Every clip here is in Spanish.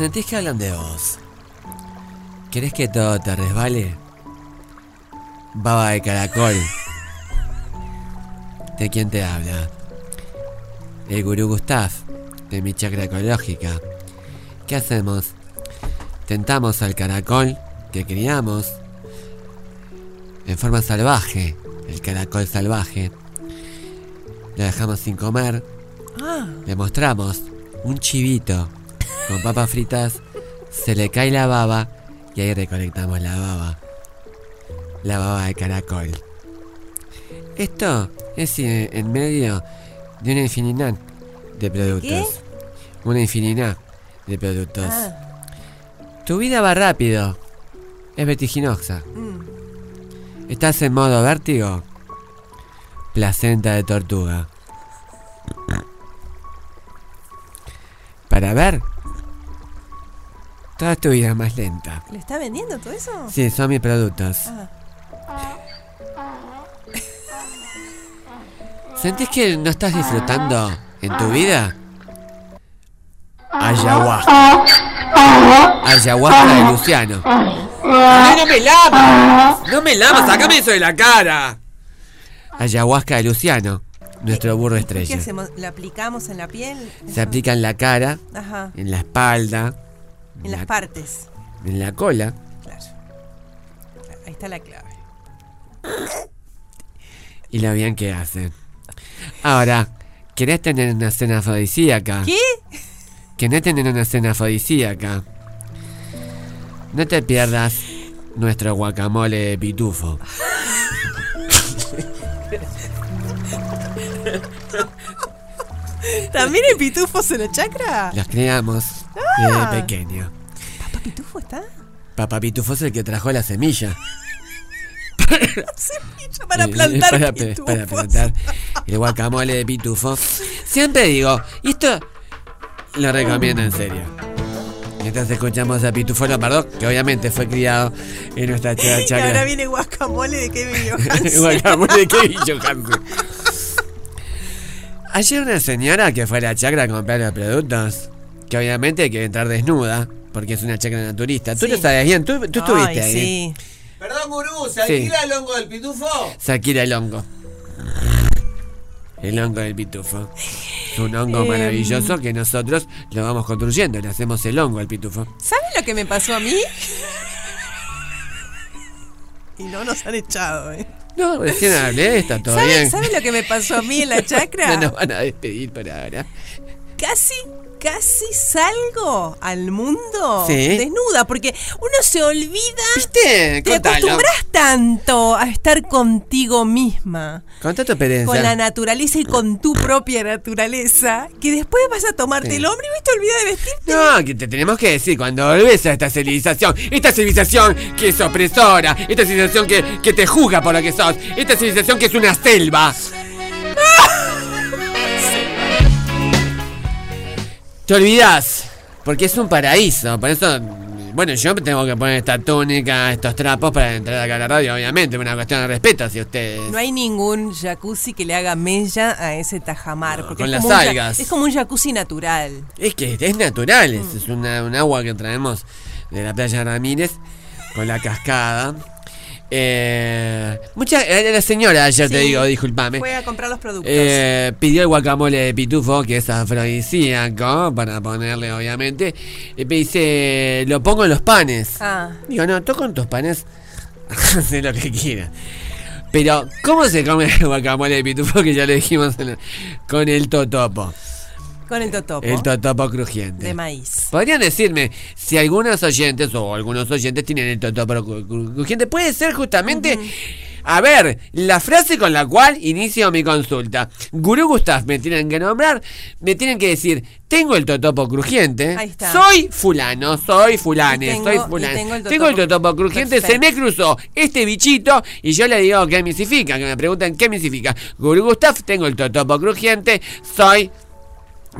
¿Sentís que hablan de vos? ¿Querés que todo te resbale? Baba de caracol. ¿De quién te habla? El gurú Gustav, de mi chacra ecológica. ¿Qué hacemos? Tentamos al caracol que criamos en forma salvaje, el caracol salvaje. Lo dejamos sin comer, Ah, le mostramos un chivito con papas fritas, se le cae la baba y ahí recolectamos la baba. La baba de caracol. Esto es eh, en medio de una infinidad de productos. Una infinidad de productos. ah, Tu vida va rápido. Es vertiginosa. mm. ¿Estás en modo vértigo? Placenta de tortuga. Para ver. Toda tu vida más lenta. ¿Le está vendiendo todo eso? Sí, son mis productos. Ah. ¿Sentís que no estás disfrutando en tu vida? Ayahuasca. Ayahuasca de Luciano. ¡Ay, no me lamas! ¡No me lamas! ¡Sácame eso de la cara! Ayahuasca de Luciano, nuestro burro ¿Qué estrella. hacemos? ¿La aplicamos en la piel? Se aplica en la cara, Ajá. en la espalda, En las la- partes. en la cola. Claro. Ahí está la clave. y lo bien que hacen. Ahora, ¿querés tener una cena afrodisíaca? ¿Qué? ¿Querés tener una cena afrodisíaca? No te pierdas nuestro guacamole de pitufo. ¿También hay pitufos en la chacra? Los criamos Ah. desde pequeño. ¿Papá pitufo está? Papá Pitufo es el que trajo la semilla. Semilla para Eh, plantar para, pitufos. para plantar el guacamole de pitufo. Siempre digo, y esto lo recomiendo en serio. Mientras escuchamos a Pitufo Lombardo, que obviamente fue criado en nuestra chacra. Y ahora viene guacamole de Kevin Johansen. Guacamole de Kevin Johansen. Ayer una señora que fue a la chacra a comprar los productos, que obviamente hay que entrar desnuda, porque es una chacra naturista. Tú Sí. lo sabes bien, tú, tú estuviste Ay, ahí. sí. Perdón, gurú, ¿se Sí. alquila el hongo del pitufo? Shakira el hongo. El hongo del pitufo. Es un hongo Em. maravilloso que nosotros lo vamos construyendo, le hacemos el hongo al pitufo. ¿Saben lo que me pasó a mí? Y no nos han echado, ¿eh? No, recién hablé, está todo ¿Saben, bien. ¿Saben lo que me pasó a mí en la chacra? No nos van a despedir por ahora. Casi, casi salgo al mundo Sí. desnuda, porque uno se olvida. ¿Viste? Te Contalo. acostumbras tanto a estar contigo misma, Contá tu experiencia. con la naturaleza y con tu propia naturaleza, que después vas a tomarte Sí. el hombre y te olvidas de vestirte. No, que te tenemos que decir cuando volvés a esta civilización, esta civilización que es opresora, esta civilización que, que te juzga por lo que sos, esta civilización que es una selva. Te olvidás, porque es un paraíso, por eso, bueno, yo tengo que poner esta túnica, estos trapos para entrar acá a la radio, obviamente, una cuestión de respeto hacia ustedes. No hay ningún jacuzzi que le haga mella a ese tajamar. porque con es las un algas. es como un jacuzzi natural. Es que es natural, es, es una- un agua que traemos de la playa Ramírez con la cascada. Eh, mucha, la señora ayer te Sí. digo, discúlpame. Fue a comprar los productos. eh, pidió el guacamole de pitufo, que es afrodisíaco, para ponerle obviamente. Y me dice, lo pongo en los panes. Ah, Digo, no, tú con tus panes, haz lo que quieras. Pero, ¿cómo se come el guacamole de pitufo? Que ya lo dijimos en la- con el totopo. Con el totopo. El totopo crujiente. de maíz. Podrían decirme si algunos oyentes o algunos oyentes tienen el totopo cru- cru- crujiente. Puede ser justamente A ver, la frase con la cual inicio mi consulta. Gurú Gustav, me tienen que nombrar, me tienen que decir, tengo el totopo crujiente, Ahí está. soy fulano, soy fulane, tengo- soy fulano. tengo el Tengo el totopo- crujiente, se me cruzó este bichito y yo le digo qué me significa, que me preguntan qué me significa. Gurú Gustav, tengo el totopo crujiente, soy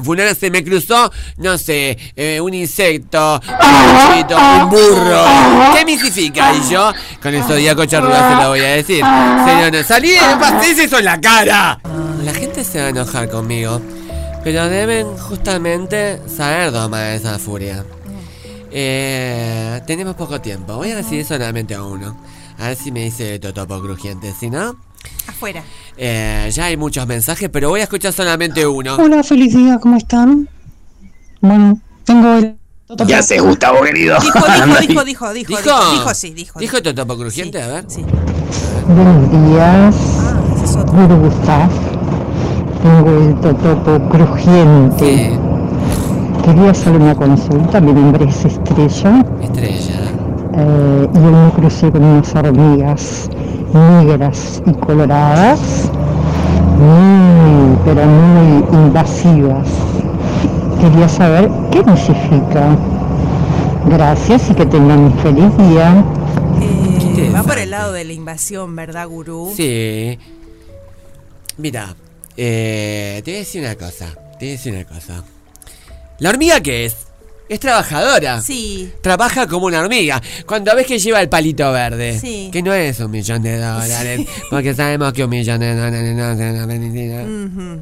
Fulano se me cruzó, no sé, eh, un insecto, un bichito, un burro. ¿Qué me significa? Y yo, con el zodíaco charrúa se lo voy a decir. Señor, no, salí de pastéis eso en la cara. La gente se va a enojar conmigo, pero deben justamente saber domar esa furia. Eh, tenemos poco tiempo, voy a recibir solamente a uno. A ver si me dice Totopo Crujiente, si no... Afuera. Eh, ya hay muchos mensajes, pero voy a escuchar solamente uno. Hola, feliz día, ¿cómo están? Bueno, tengo el... Ya sé, Gustavo querido. Dijo, dijo, dijo, dijo, dijo, ¿Dijo? dijo, dijo, sí, dijo. ¿Dijo Totopo Crujiente? Sí, A ver. Sí. Buenos días, Ah, ese es otro. Guru Gustav. Tengo el totopo crujiente. Sí, Quería hacer una consulta, mi nombre es Estrella estrella. eh, y hoy me crucé con unas hormigas negras y coloradas, muy, pero muy invasivas. Quería saber qué significa. Gracias y que tengan un feliz día. Eh, va por el lado de la invasión, ¿verdad, gurú? Sí. Mira, eh, te voy a decir una cosa. Te voy a decir una cosa. ¿La hormiga qué es? Es trabajadora. Sí. Trabaja como una hormiga. Cuando ves que lleva el palito verde, Sí. que no es un millón de dólares, porque sabemos que un millón de dólares no hace una felicidad. Ujú.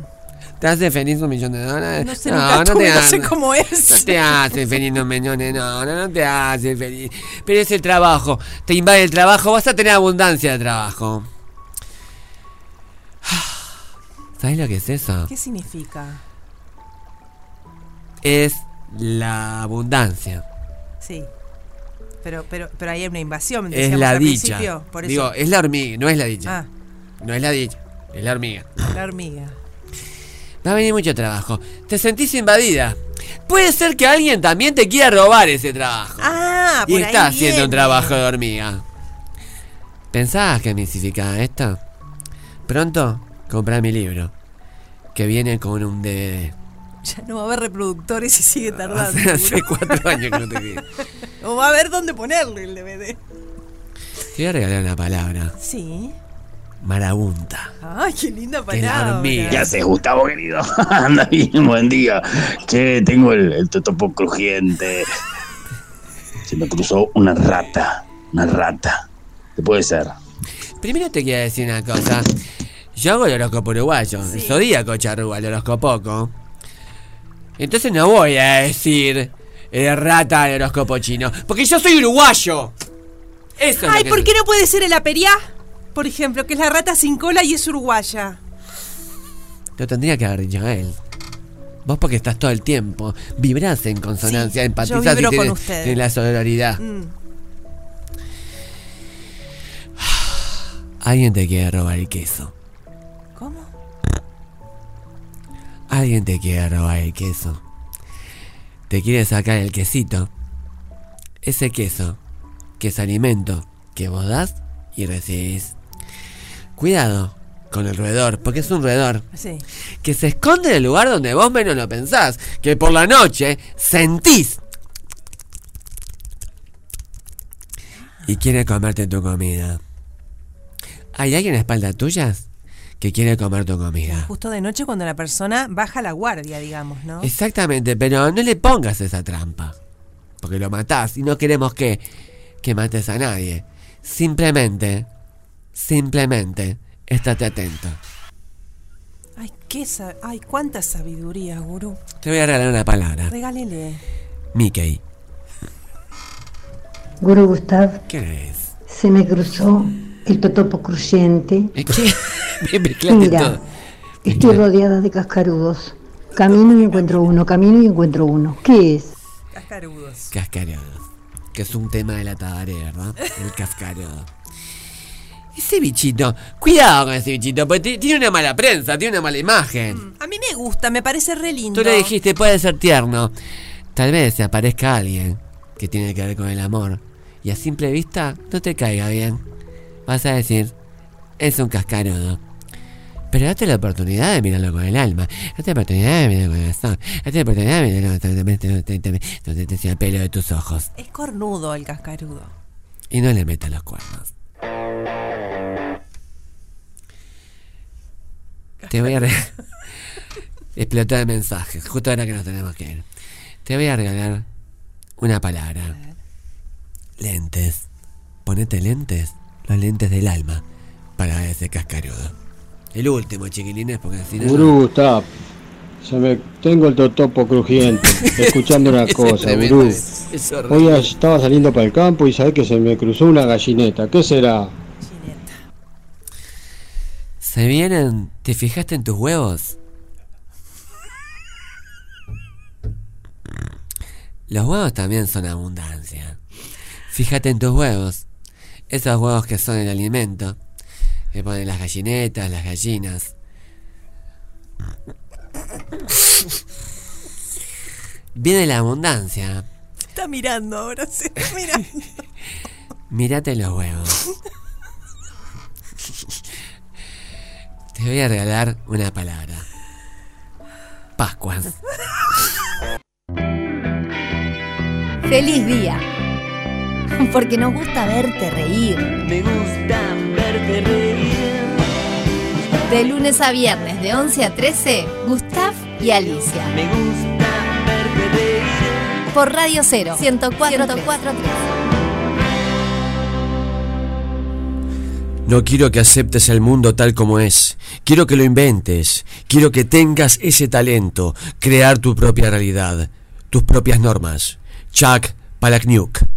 ¿Te hace feliz un millón de dólares? No sé, nunca tuve, no sé cómo No es. te hace feliz un millón de no, no, no te hace feliz. Pero es el trabajo. Te invade el trabajo, vas a tener abundancia de trabajo. ¿Sabes lo que es eso? ¿Qué significa? Es la abundancia. Sí. Pero, pero, pero ahí hay una invasión. Es la al dicha. principio, Por eso. Digo, es la hormiga, no es la dicha. Ah, No es la dicha, es la hormiga. la hormiga. Va a venir mucho trabajo. Te sentís invadida. Puede ser que alguien también te quiera robar ese trabajo. Ah, y por está ahí haciendo un trabajo de hormiga. ¿Pensabas que me significaba esto? Pronto comprá mi libro. Que viene con un DVD. Ya no va a haber reproductores y sigue tardando. Hace, cuatro años que no te vi. O va a ver dónde ponerle el DVD. Te voy a regalar una palabra. Sí. Marabunta. Ay, qué linda palabra. Ya sé, Gustavo querido. Anda bien, buen día. Che, tengo el, el totopo crujiente. Se me cruzó una rata. Una rata. ¿Qué puede ser? Primero te quiero decir una cosa. Yo hago el horóscopo uruguayo, el zodíaco charrúa, el horóscopoco. Entonces no voy a decir eh, rata del horóscopo chino. Porque yo soy uruguayo. Eso es Ay, lo que ¿por qué no puede ser el aperiá? Por ejemplo, que es la rata sin cola y es uruguaya. Lo tendría que haber dicho él. Vos porque estás todo el tiempo, vibrás en consonancia, Sí, empatizás yo vibro y con ustedes. tenés la sororidad. Mm. Alguien te quiere robar el queso. Alguien te quiere robar el queso. Te quiere sacar el quesito. Ese queso, que es alimento que vos das y recibís. Cuidado con el roedor, porque es un roedor Sí. que se esconde en el lugar donde vos menos lo pensás. Que por la noche sentís. Y quiere comerte tu comida. ¿Hay alguien a espaldas tuyas que quiere comer tu comida? Justo de noche cuando la persona baja la guardia, digamos, ¿no? Exactamente, pero no le pongas esa trampa. Porque lo matás y no queremos que, que mates a nadie. Simplemente, simplemente, estate atento. Ay, qué Ay, cuánta sabiduría, gurú. Te voy a regalar una palabra. Regálele. Mickey. Guru Gustav, ¿Qué es? se me cruzó el totopo crujiente. ¿Eh, ¿Qué? Me mezclaste Mira, todo. estoy rodeada de cascarudos. Camino y encuentro uno, camino y encuentro uno. ¿Qué es? Cascarudos. Cascarodo. Que es un tema de la tabaré, ¿verdad? El cascarodo. Ese bichito, cuidado con ese bichito, porque ti- tiene una mala prensa, tiene una mala imagen. A mí me gusta, me parece re lindo. Tú le dijiste, puede ser tierno. Tal vez se aparezca alguien que tiene que ver con el amor. Y a simple vista no te caiga bien. Vas a decir, es un cascarudo. Pero date la oportunidad de mirarlo con el alma. Date la oportunidad de mirarlo con el corazón. Date la oportunidad de mirarlo donde te sea el pelo de tus ojos. Es cornudo el cascarudo. Y no le metas los cuernos. Te voy a regalar. Explotar mensajes. Justo ahora que nos tenemos que ir. Te voy a regalar una palabra. Lentes. Ponete lentes. Los lentes del alma. Para ese cascarudo. El último, chiquilines, porque si no. Gurú, está. Se me, tengo el totopo crujiente. escuchando una cosa, gurú. Hoy estaba saliendo para el campo y sabés que se me cruzó una gallineta. ¿Qué será? Se vienen. ¿Te fijaste en tus huevos? Los huevos también son abundancia. Fíjate en tus huevos. Esos huevos que son el alimento. Que ponen las gallinetas, las gallinas. Viene la abundancia. Está mirando ahora, se está mirando. Mírate los huevos. Te voy a regalar una palabra. Pascuas. ¡Feliz día! Porque nos gusta verte reír. Me gusta verte reír. De lunes a viernes, de 11 a 13, Gustav y Alicia. Me gusta verte. Por Radio Cero, 104.3. No quiero que aceptes el mundo tal como es. Quiero que lo inventes. Quiero que tengas ese talento. Crear tu propia realidad. Tus propias normas. Chuck Palahniuk.